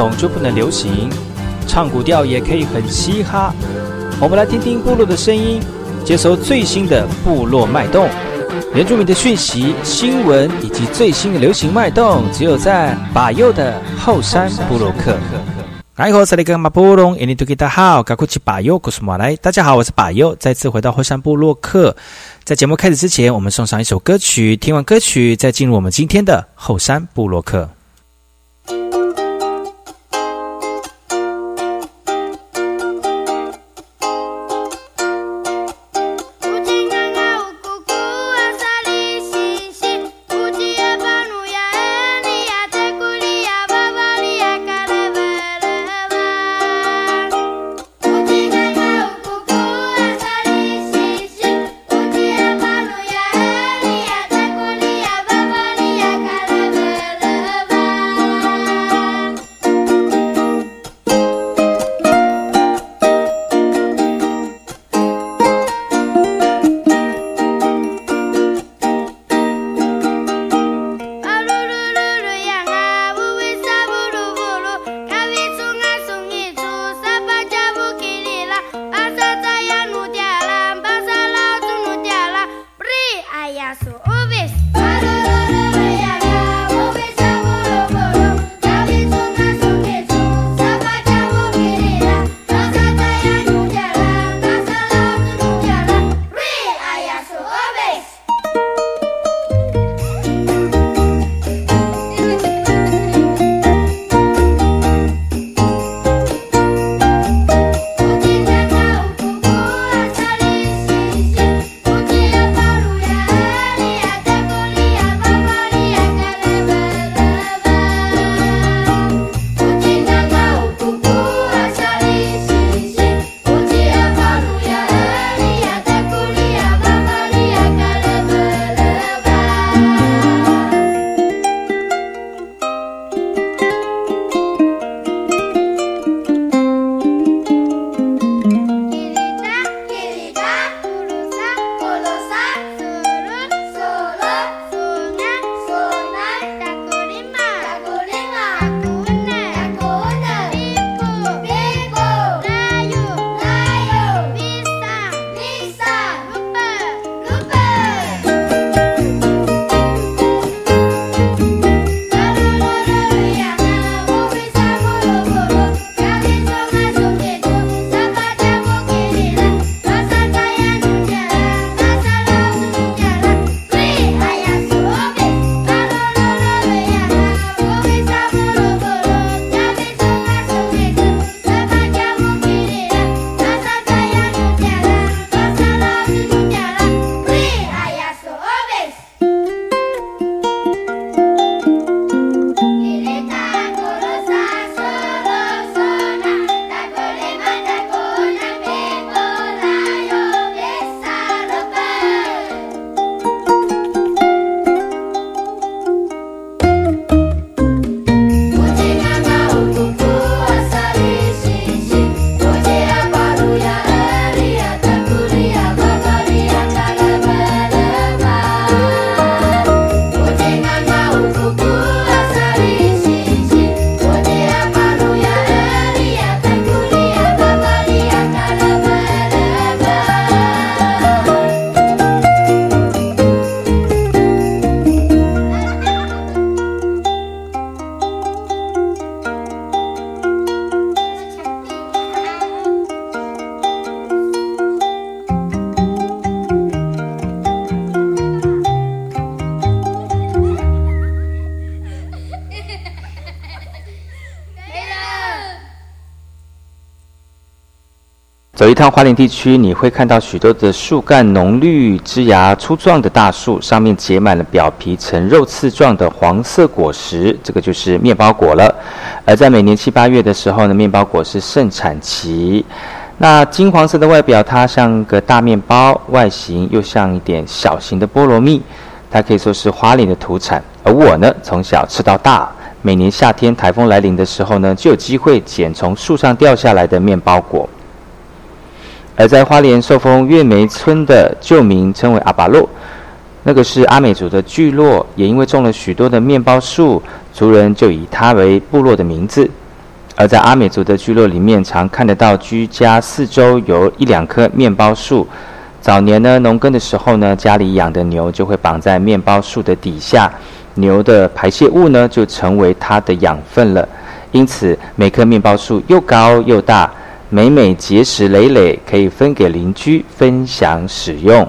谁说传统就不能流行？唱古调也可以很嘻哈。我们来听听部落的声音，接收最新的部落脉动、原住民的讯息、新闻以及最新的流行脉动，只有在把右的后山部落克。大，家好，我是把右，再次回到后山部落克。在节目开始之前，我们送上一首歌曲，听完歌曲再进入我们今天的后山部落克。一趟花莲地区，你会看到许多的树干浓绿、枝芽粗壮的大树，上面结满了表皮呈肉刺状的黄色果实，这个就是面包果了。而在每年七八月的时候呢，面包果是盛产期。那金黄色的外表，它像个大面包，外形又像一点小型的菠萝蜜。它可以说是花莲的土产。而我呢，从小吃到大，每年夏天台风来临的时候呢，就有机会捡从树上掉下来的面包果。而在花莲寿丰月梅村的旧名称为阿巴洛，那个是阿美族的聚落，也因为种了许多的面包树，族人就以它为部落的名字。而在阿美族的聚落里面，常看得到居家四周有一两棵面包树。早年呢，农耕的时候呢，家里养的牛就会绑在面包树的底下，牛的排泄物呢就成为它的养分了。因此，每棵面包树又高又大，每每结实累累，可以分给邻居分享使用。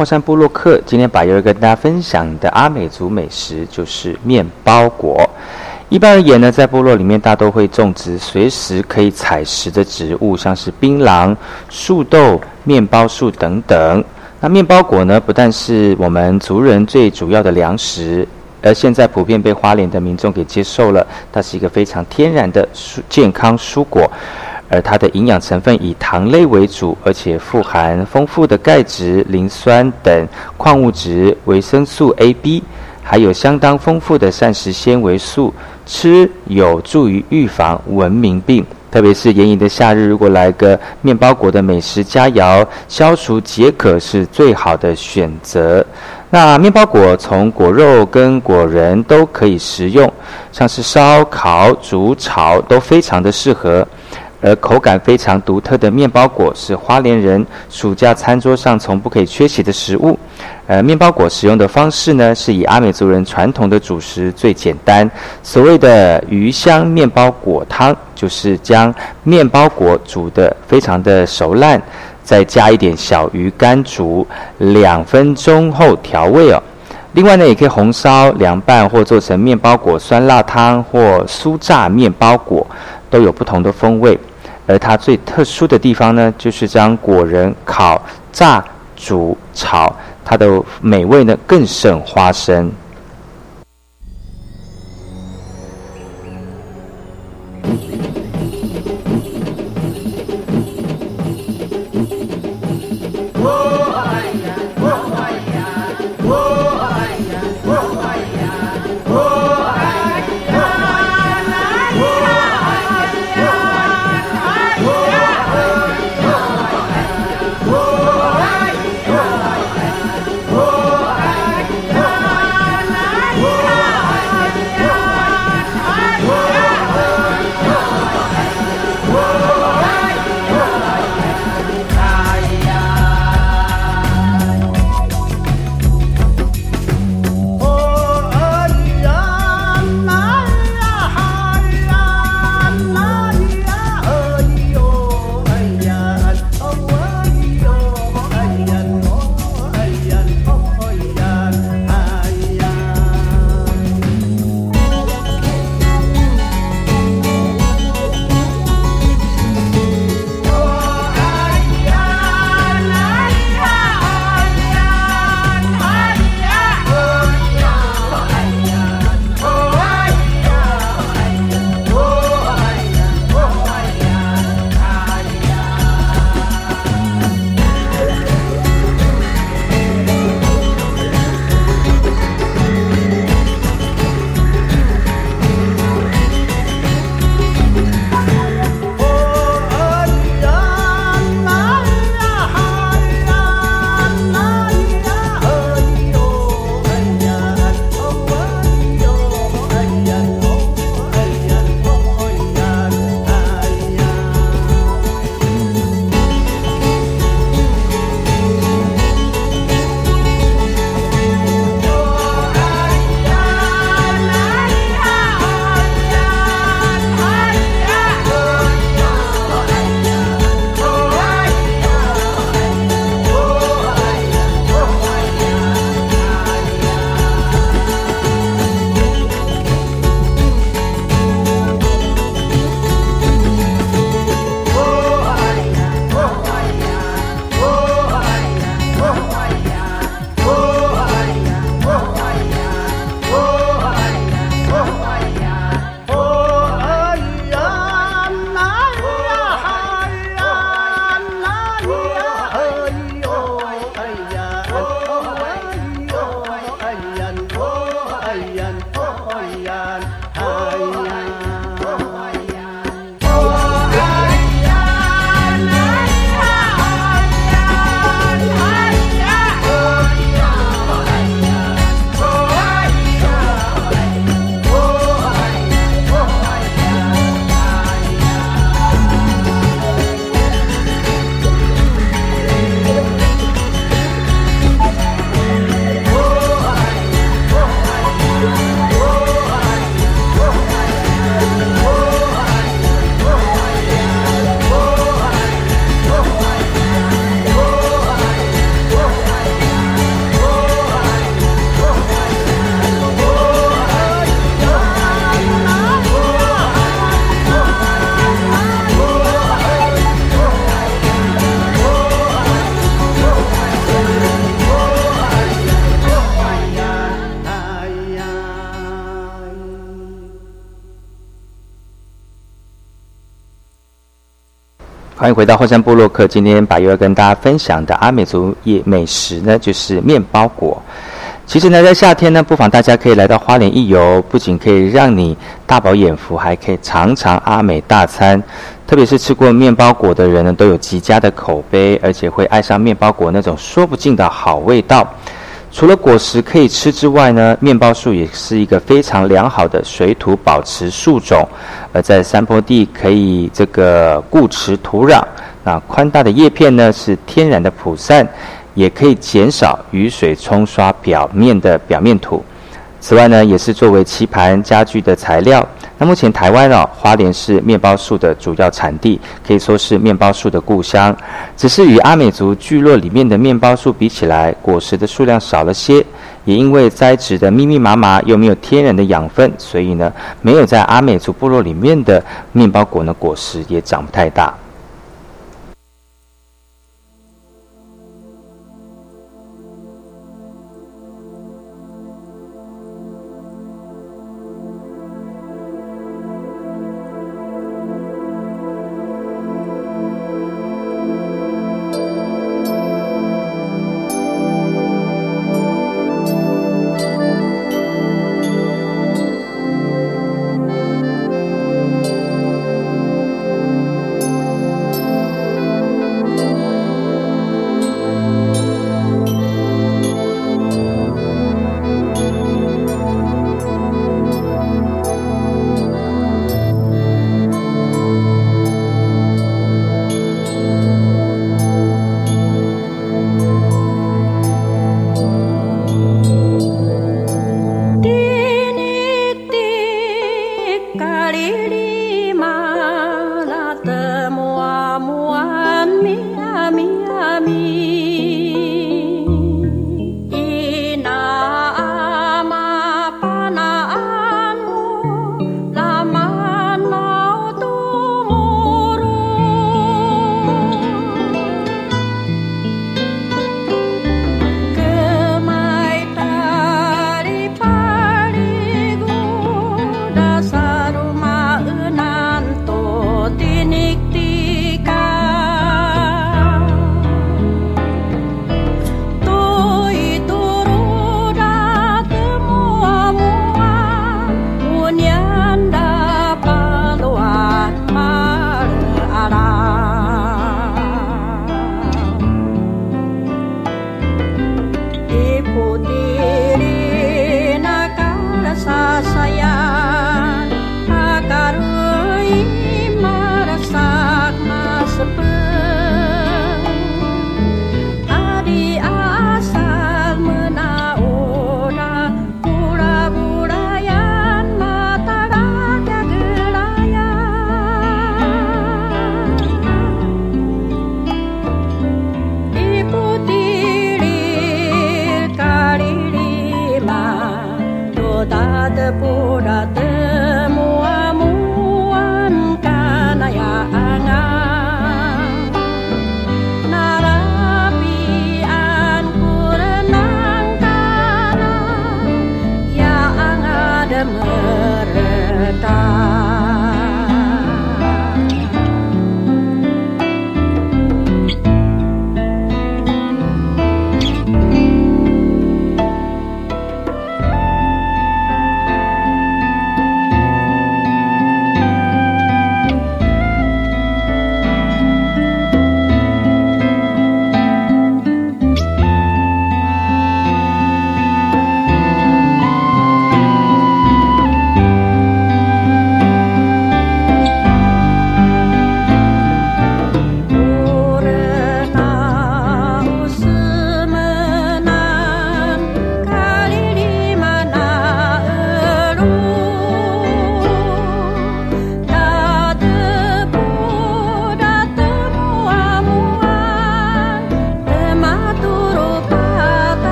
后山部落客。今天把要跟大家分享的阿美族美食就是面包果。一般而言呢，在部落里面大都会种植随时可以采食的植物，像是槟榔、树豆、面包树等等。那面包果呢，不但是我们族人最主要的粮食，而现在普遍被花莲的民众给接受了。它是一个非常天然的蔬健康蔬果，而它的营养成分以糖类为主，而且富含丰富的钙质、磷酸等矿物质、维生素 A、B，还有相当丰富的膳食纤维素，吃有助于预防文明病。特别是炎炎的夏日，如果来个面包果的美食佳肴，消除解渴是最好的选择。那面包果从果肉跟果仁都可以食用，像是烧烤、煮、炒都非常的适合。而口感非常独特的面包果是花莲人暑假餐桌上从不可以缺席的食物。呃，面包果使用的方式呢，是以阿美族人传统的主食最简单，所谓的鱼香面包果汤，就是将面包果煮得非常的熟烂，再加一点小鱼干煮两分钟后调味哦。另外呢，也可以红烧、凉拌或做成面包果酸辣汤或酥炸面包果，都有不同的风味。而它最特殊的地方呢就是将果仁烤炸煮炒它的美味呢更胜花生。回到后山部落客。今天把又要跟大家分享的阿美族夜美食呢，就是面包果。其实呢，在夏天呢，不妨大家可以来到花莲一游，不仅可以让你大饱眼福，还可以尝尝阿美大餐。特别是吃过面包果的人呢，都有极佳的口碑，而且会爱上面包果那种说不尽的好味道。除了果实可以吃之外呢，面包树也是一个非常良好的水土保持树种，而在山坡地可以这个固持土壤。那宽大的叶片呢是天然的普散，也可以减少雨水冲刷表面的表面土。此外呢，也是作为棋盘家具的材料。那目前台湾哦，花莲是面包树的主要产地，可以说是面包树的故乡。只是与阿美族聚落里面的面包树比起来，果实的数量少了些，也因为栽植的密密麻麻，又没有天然的养分，所以呢，没有在阿美族部落里面的面包果呢，果实也长不太大。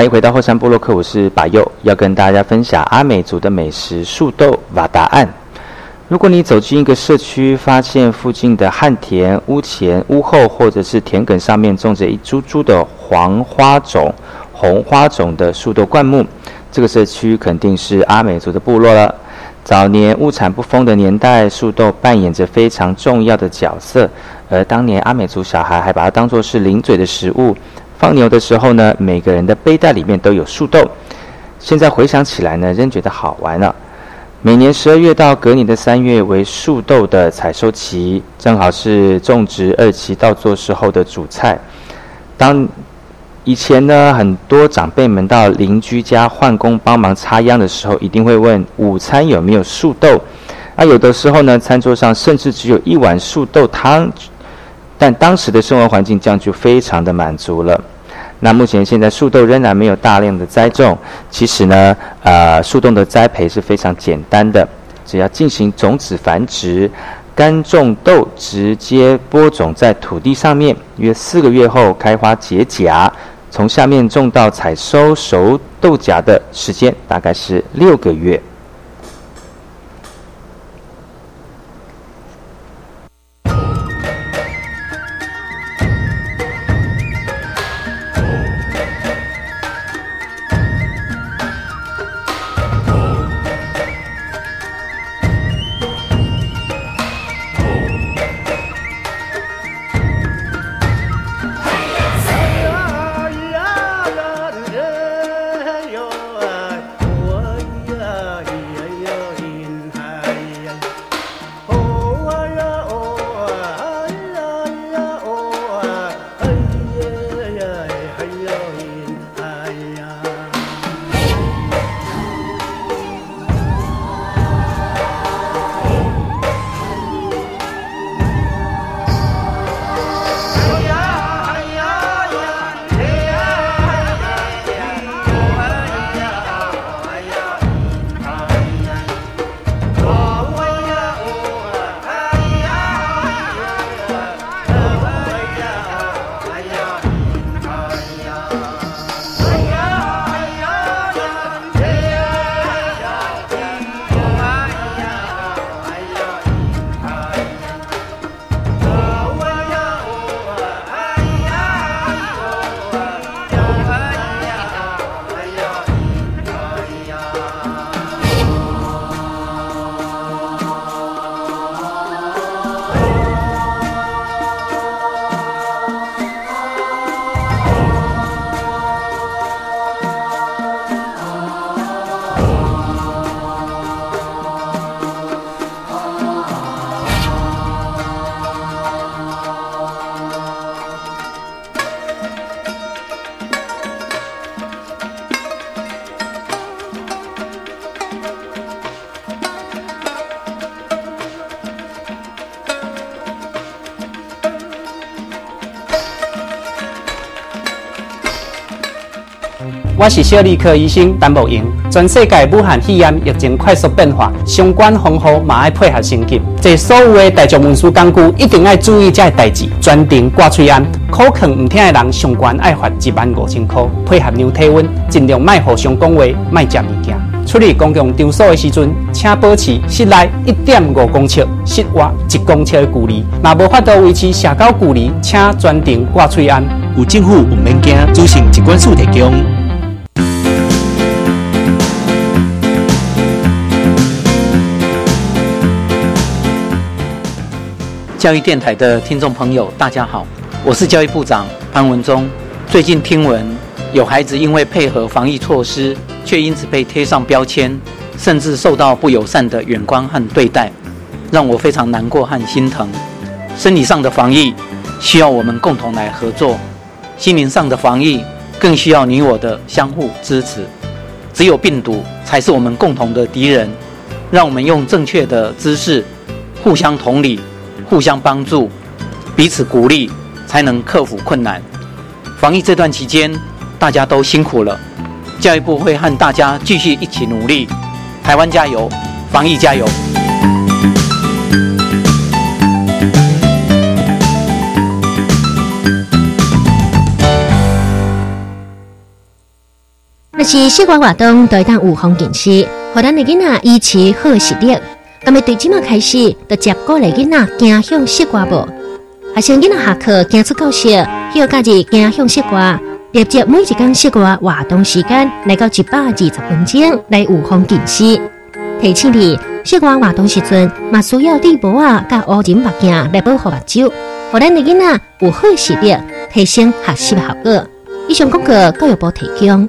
欢迎回到后山部落克，我是把佑，要跟大家分享阿美族的美食树豆瓦达案。如果你走进一个社区，发现附近的旱田、屋前、屋后或者是田埂上面种着一株株的黄花种、红花种的树豆灌木，这个社区肯定是阿美族的部落了。早年物产不丰的年代，树豆扮演着非常重要的角色，而当年阿美族小孩还把它当作是零嘴的食物。放牛的时候呢，每个人的背带里面都有树豆。现在回想起来呢，仍觉得好玩了。每年十二月到隔年的三月为树豆的采收期，正好是种植二期稻作时候的主菜。当以前呢，很多长辈们到邻居家换工帮忙插秧的时候，一定会问午餐有没有树豆。啊，有的时候呢，餐桌上甚至只有一碗树豆汤。但当时的生活环境这样就非常的满足了。那目前现在树豆仍然没有大量的栽种，其实呢，呃，树豆的栽培是非常简单的，只要进行种子繁殖，干种豆直接播种在土地上面，约四个月后开花结荚，从下面种到采收熟豆荚的时间大概是六个月。我是小儿科医生陈慕英。全世界武汉肺炎疫情快速变化，相关防护嘛要配合升级。这所有的大众运输工具一定要注意这代志，专程挂喙安。口腔唔听的人，上关爱罚一万五千块。配合量体温，尽量卖互相讲话，卖食物件。处理公共场所的时阵，请保持室内一点五公尺，室外一公尺的距离。若无法度维持社交距离，请专程挂喙安。有政府唔免惊，执行机关署提供。教育电台的听众朋友，大家好，我是教育部长潘文忠。最近听闻有孩子因为配合防疫措施，却因此被贴上标签，甚至受到不友善的眼光和对待，让我非常难过和心疼。生理上的防疫需要我们共同来合作，心灵上的防疫更需要你我的相互支持。只有病毒才是我们共同的敌人，让我们用正确的姿势，互相同理。互相帮助，彼此鼓励，才能克服困难。防疫这段期间，大家都辛苦了。教育部会和大家继续一起努力。台湾加油，防疫加油。若是室外活动都会当有风景区，互咱的囡仔维持好视力。咁么对即麦开始，就接过来囡仔行向室外无？学生囡仔下课行出教室，休假日行向室外，列接每一间室外活动时间来到一百二十分钟来有风景区。提醒你，室外活动时阵，嘛需要戴帽啊、甲乌人目镜来保护目睭，互咱的囡仔有好视力，提升学习效果。以上广告教育部提供。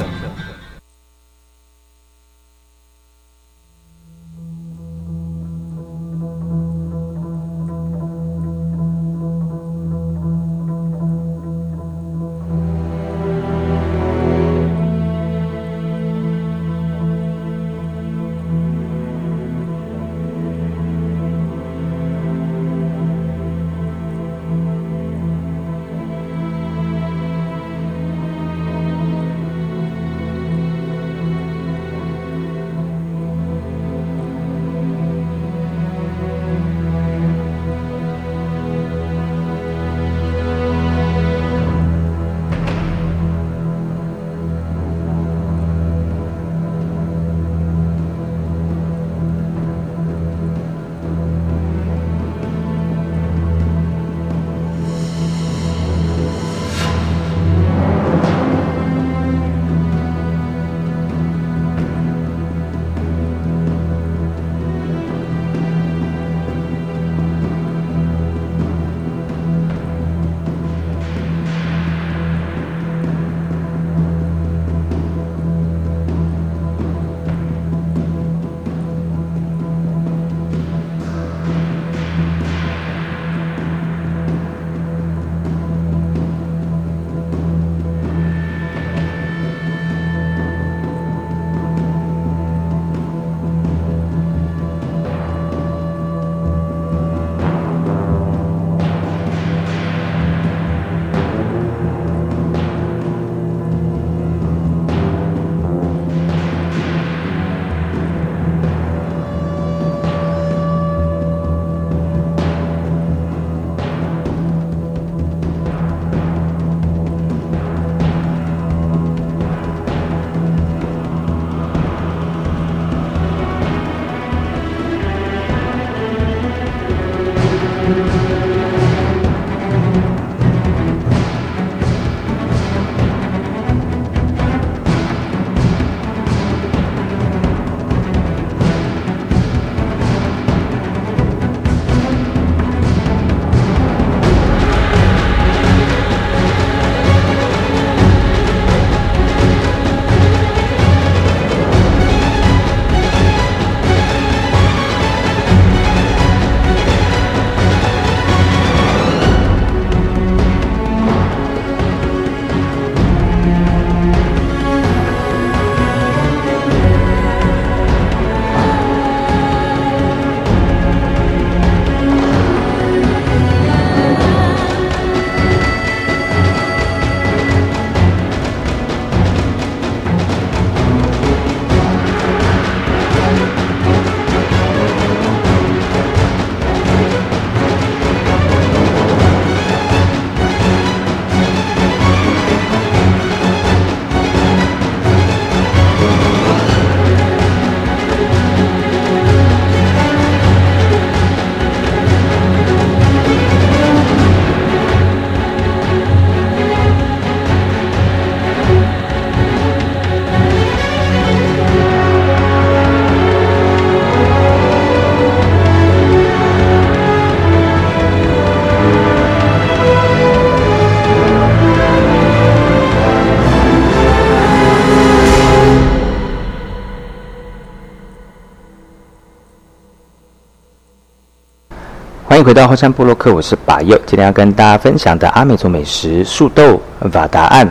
回到后山部落客，我是把佑。今天要跟大家分享的阿美族美食树豆瓦达案。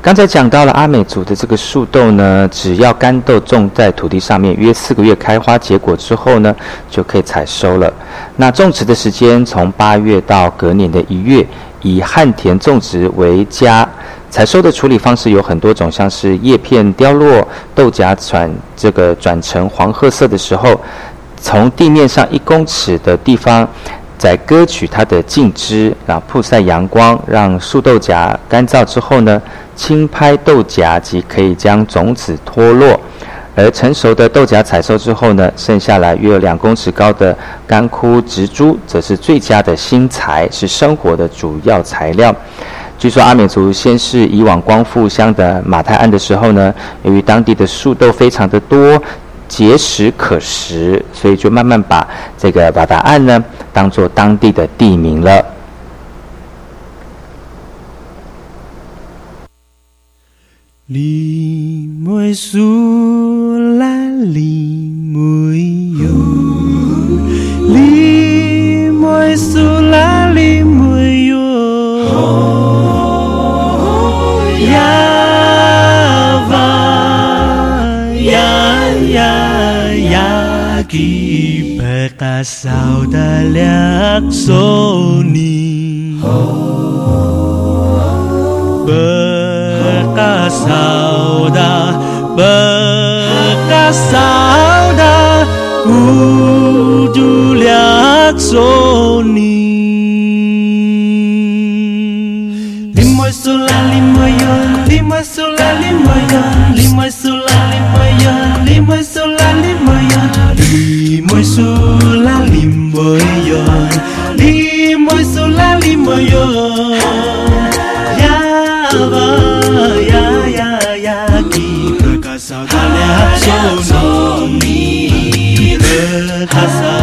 刚才讲到了阿美族的这个树豆呢，只要干豆种在土地上面，约四个月开花结果之后呢，就可以采收了。那种植的时间从八月到隔年的一月，以旱田种植为佳。采收的处理方式有很多种，像是叶片凋落、豆荚转这个转成黄褐色的时候，从地面上一公尺的地方。在割取它的茎枝，然后曝晒阳光，让树豆荚干燥之后呢，轻拍豆荚即可以将种子脱落。而成熟的豆荚采收之后呢，剩下来约有两公尺高的干枯植株，则是最佳的新材，是生活的主要材料。据说阿美族先是以往光复乡的马太安的时候呢，由于当地的树豆非常的多。节食可食，所以就慢慢把这个瓦达案呢当做当地的地名了。你没苏拉，你 Sauda Laksoni Bekas sauda Bekas sauda Kudu Laksoni Lima sula lima Limoy Lima sula lima Limoy Lima sula lima Limoy Lima sula lima Limoy Lima sula. mayo Di moy solali mayo Ya va ya ya ya Kita kasau tale hapso no mi Kita kasau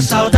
少的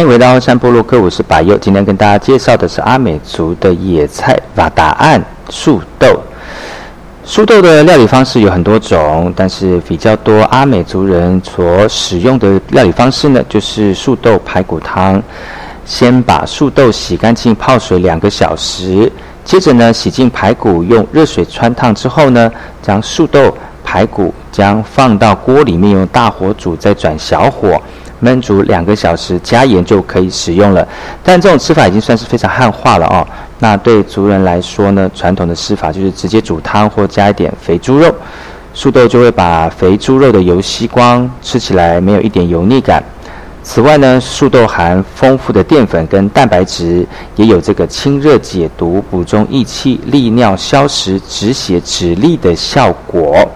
欢迎回到山部落克，我是百佑。今天跟大家介绍的是阿美族的野菜瓦达岸树豆。树豆的料理方式有很多种，但是比较多阿美族人所使用的料理方式呢，就是树豆排骨汤。先把树豆洗干净，泡水两个小时，接着呢，洗净排骨，用热水穿烫之后呢，将树豆、排骨将放到锅里面，用大火煮，再转小火焖煮两个小时，加盐就可以使用了。但这种吃法已经算是非常汉化了哦。那对族人来说呢，传统的吃法就是直接煮汤或加一点肥猪肉，树豆就会把肥猪肉的油吸光，吃起来没有一点油腻感。此外呢，树豆含丰富的淀粉跟蛋白质，也有这个清热解毒、补中益气、利尿消食、止血止痢的效果。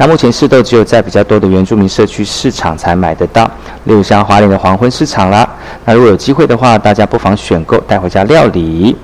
那目前市豆只有在比较多的原住民社区市场才买得到，例如像华联的黄昏市场啦。那如果有机会的话，大家不妨选购带回家料理。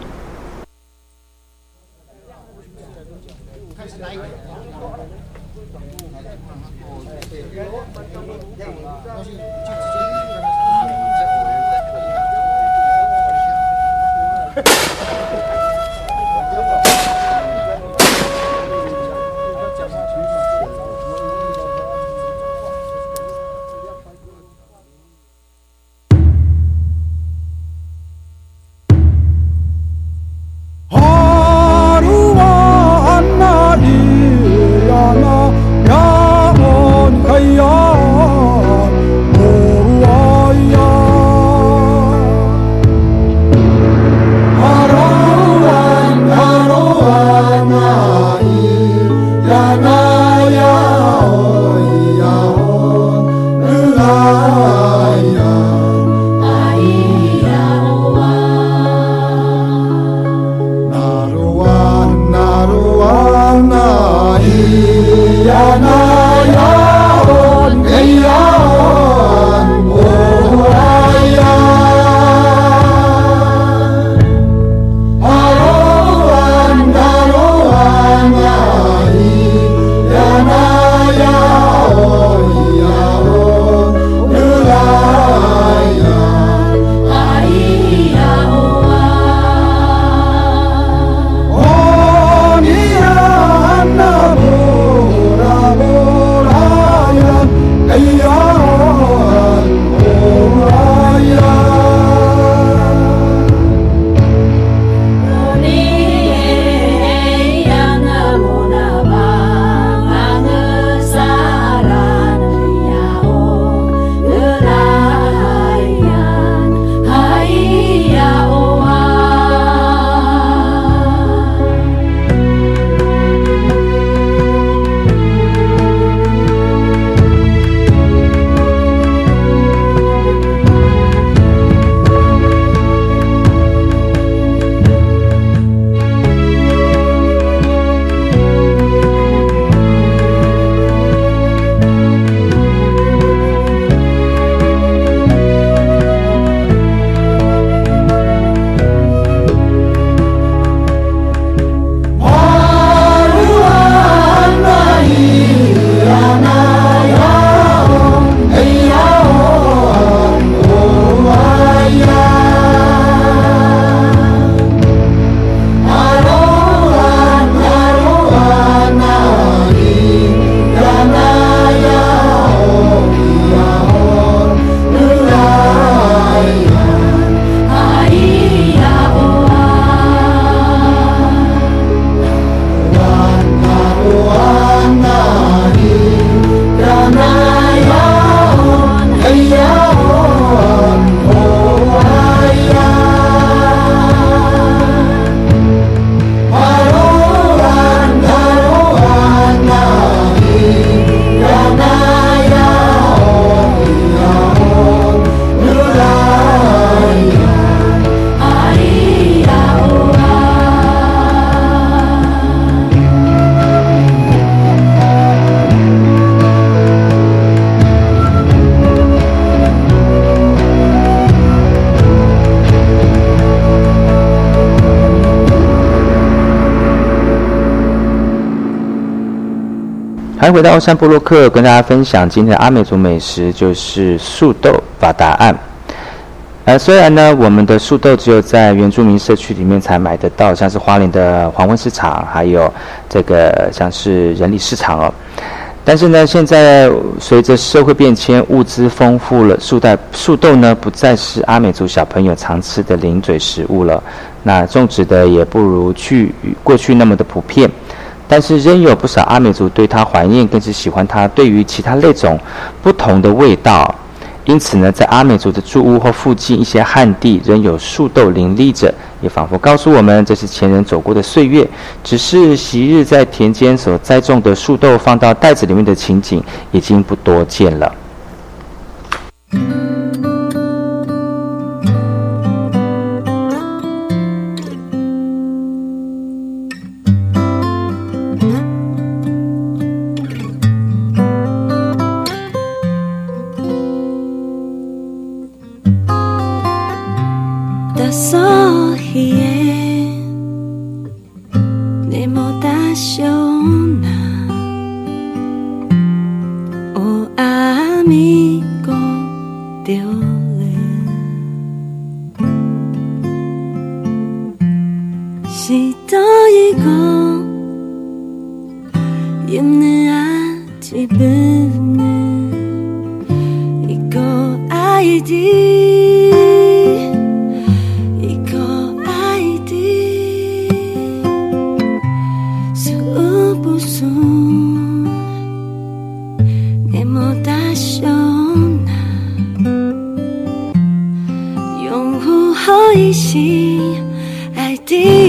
回到欧山布洛克，跟大家分享今天的阿美族美食，就是树豆把答案。呃，虽然呢，我们的树豆只有在原住民社区里面才买得到，像是花莲的黄昏市场，还有这个像是人力市场哦。但是呢，现在随着社会变迁，物资丰富了，树袋树豆呢不再是阿美族小朋友常吃的零嘴食物了。那种植的也不如去过去那么的普遍，但是仍有不少阿美族对它怀念，更是喜欢它对于其他类种不同的味道。因此呢，在阿美族的住屋或附近一些旱地，仍有树豆林立着，也仿佛告诉我们，这是前人走过的岁月。只是昔日在田间所栽种的树豆放到袋子里面的情景，已经不多见了。Emo dahsyon, 的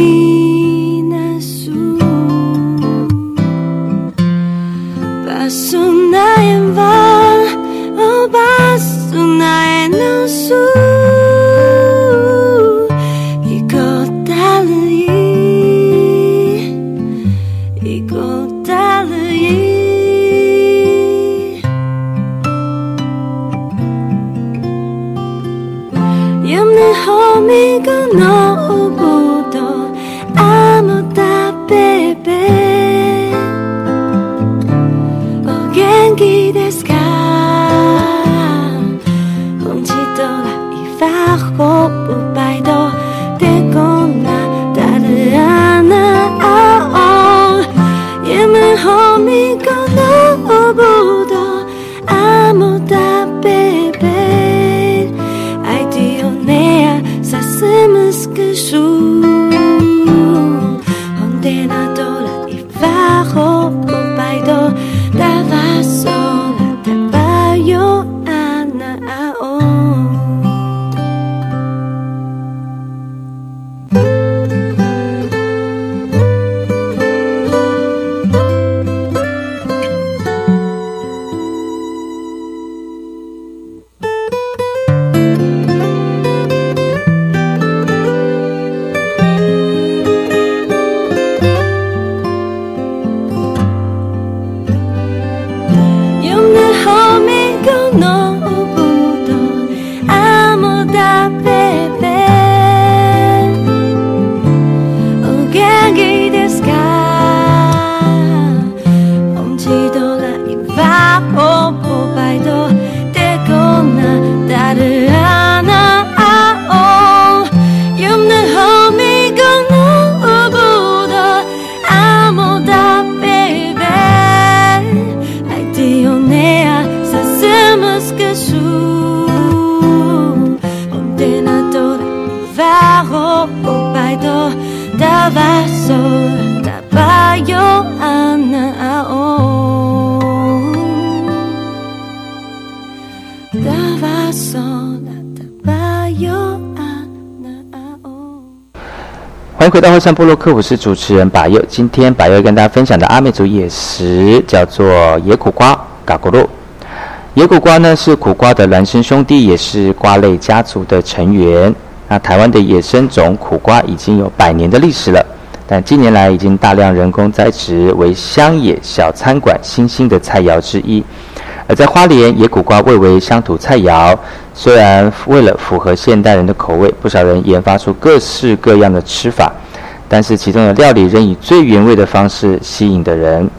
回到后山部落克，我是主持人把佑。今天把佑跟大家分享的阿美族野食叫做野苦瓜嘎咕噜。野苦瓜呢是苦瓜的孪生兄弟，也是瓜类家族的成员。那台湾的野生种苦瓜已经有百年的历史了，但近年来已经大量人工栽植，为乡野小餐馆新兴的菜肴之一。而在花莲，野苦瓜味为乡土菜肴。虽然为了符合现代人的口味，不少人研发出各式各样的吃法，但是其中的料理仍以最原味的方式吸引的人。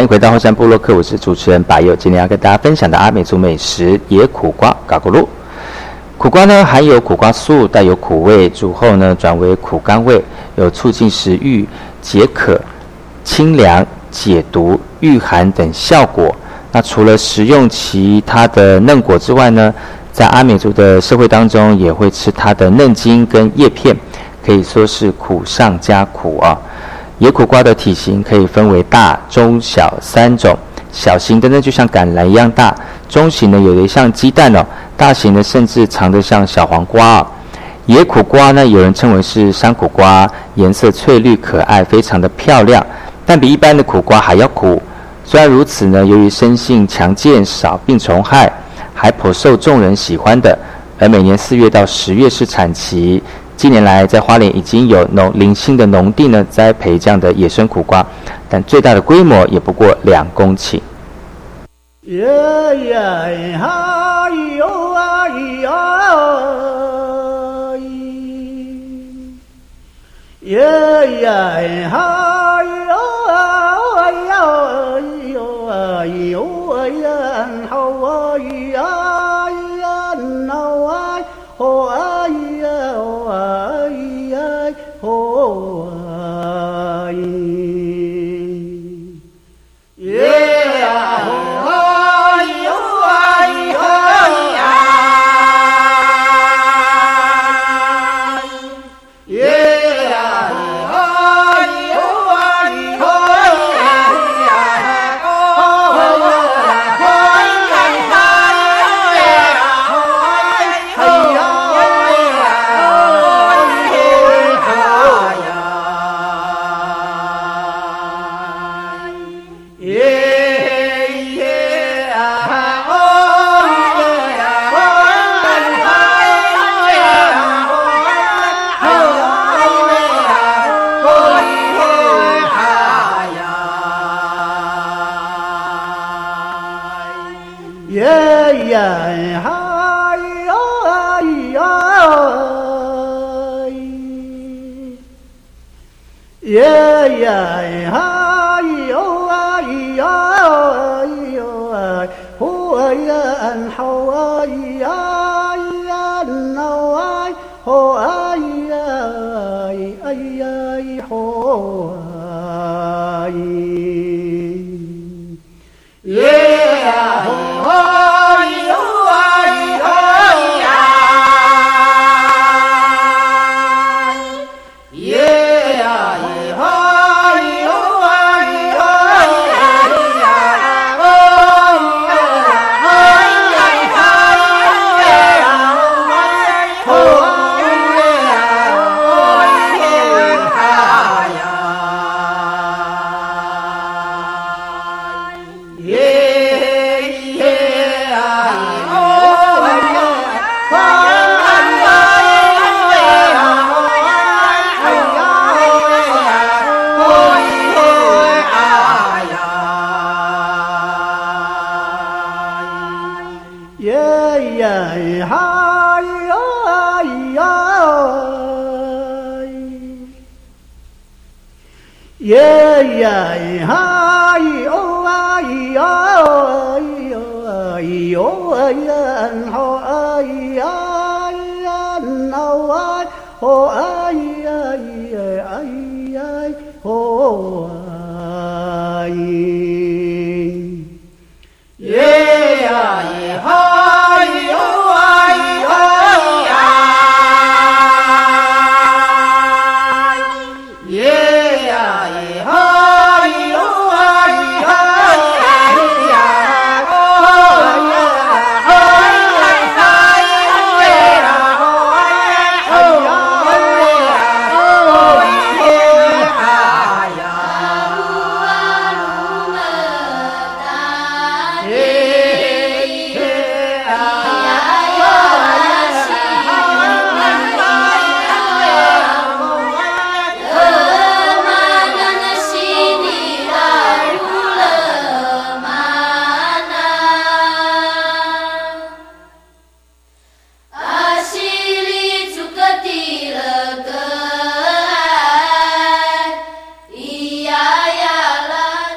欢迎回到后山部落客，我是主持人白佑。今天要跟大家分享的阿美族美食野苦瓜嘎咕噜。苦瓜呢含有苦瓜素，带有苦味，煮后呢转为苦甘味，有促进食欲、解渴、清凉、解毒、御寒等效果。那除了食用其他的嫩果之外呢，在阿美族的社会当中，也会吃它的嫩茎跟叶片，可以说是苦上加苦啊。野苦瓜的体型可以分为大、中、小三种。小型的呢，就像橄榄一样大；中型的有的像鸡蛋哦；大型的甚至长得像小黄瓜。野苦瓜呢，有人称为是山苦瓜，颜色翠绿可爱，非常的漂亮，但比一般的苦瓜还要苦。虽然如此呢，由于生性强健，少病虫害，还颇受众人喜欢的。而每年四月到十月是产期。近年来，在花莲已经有农零星的农地呢栽培这样的野生苦瓜，但最大的规模也不过两公顷。耶耶耶耶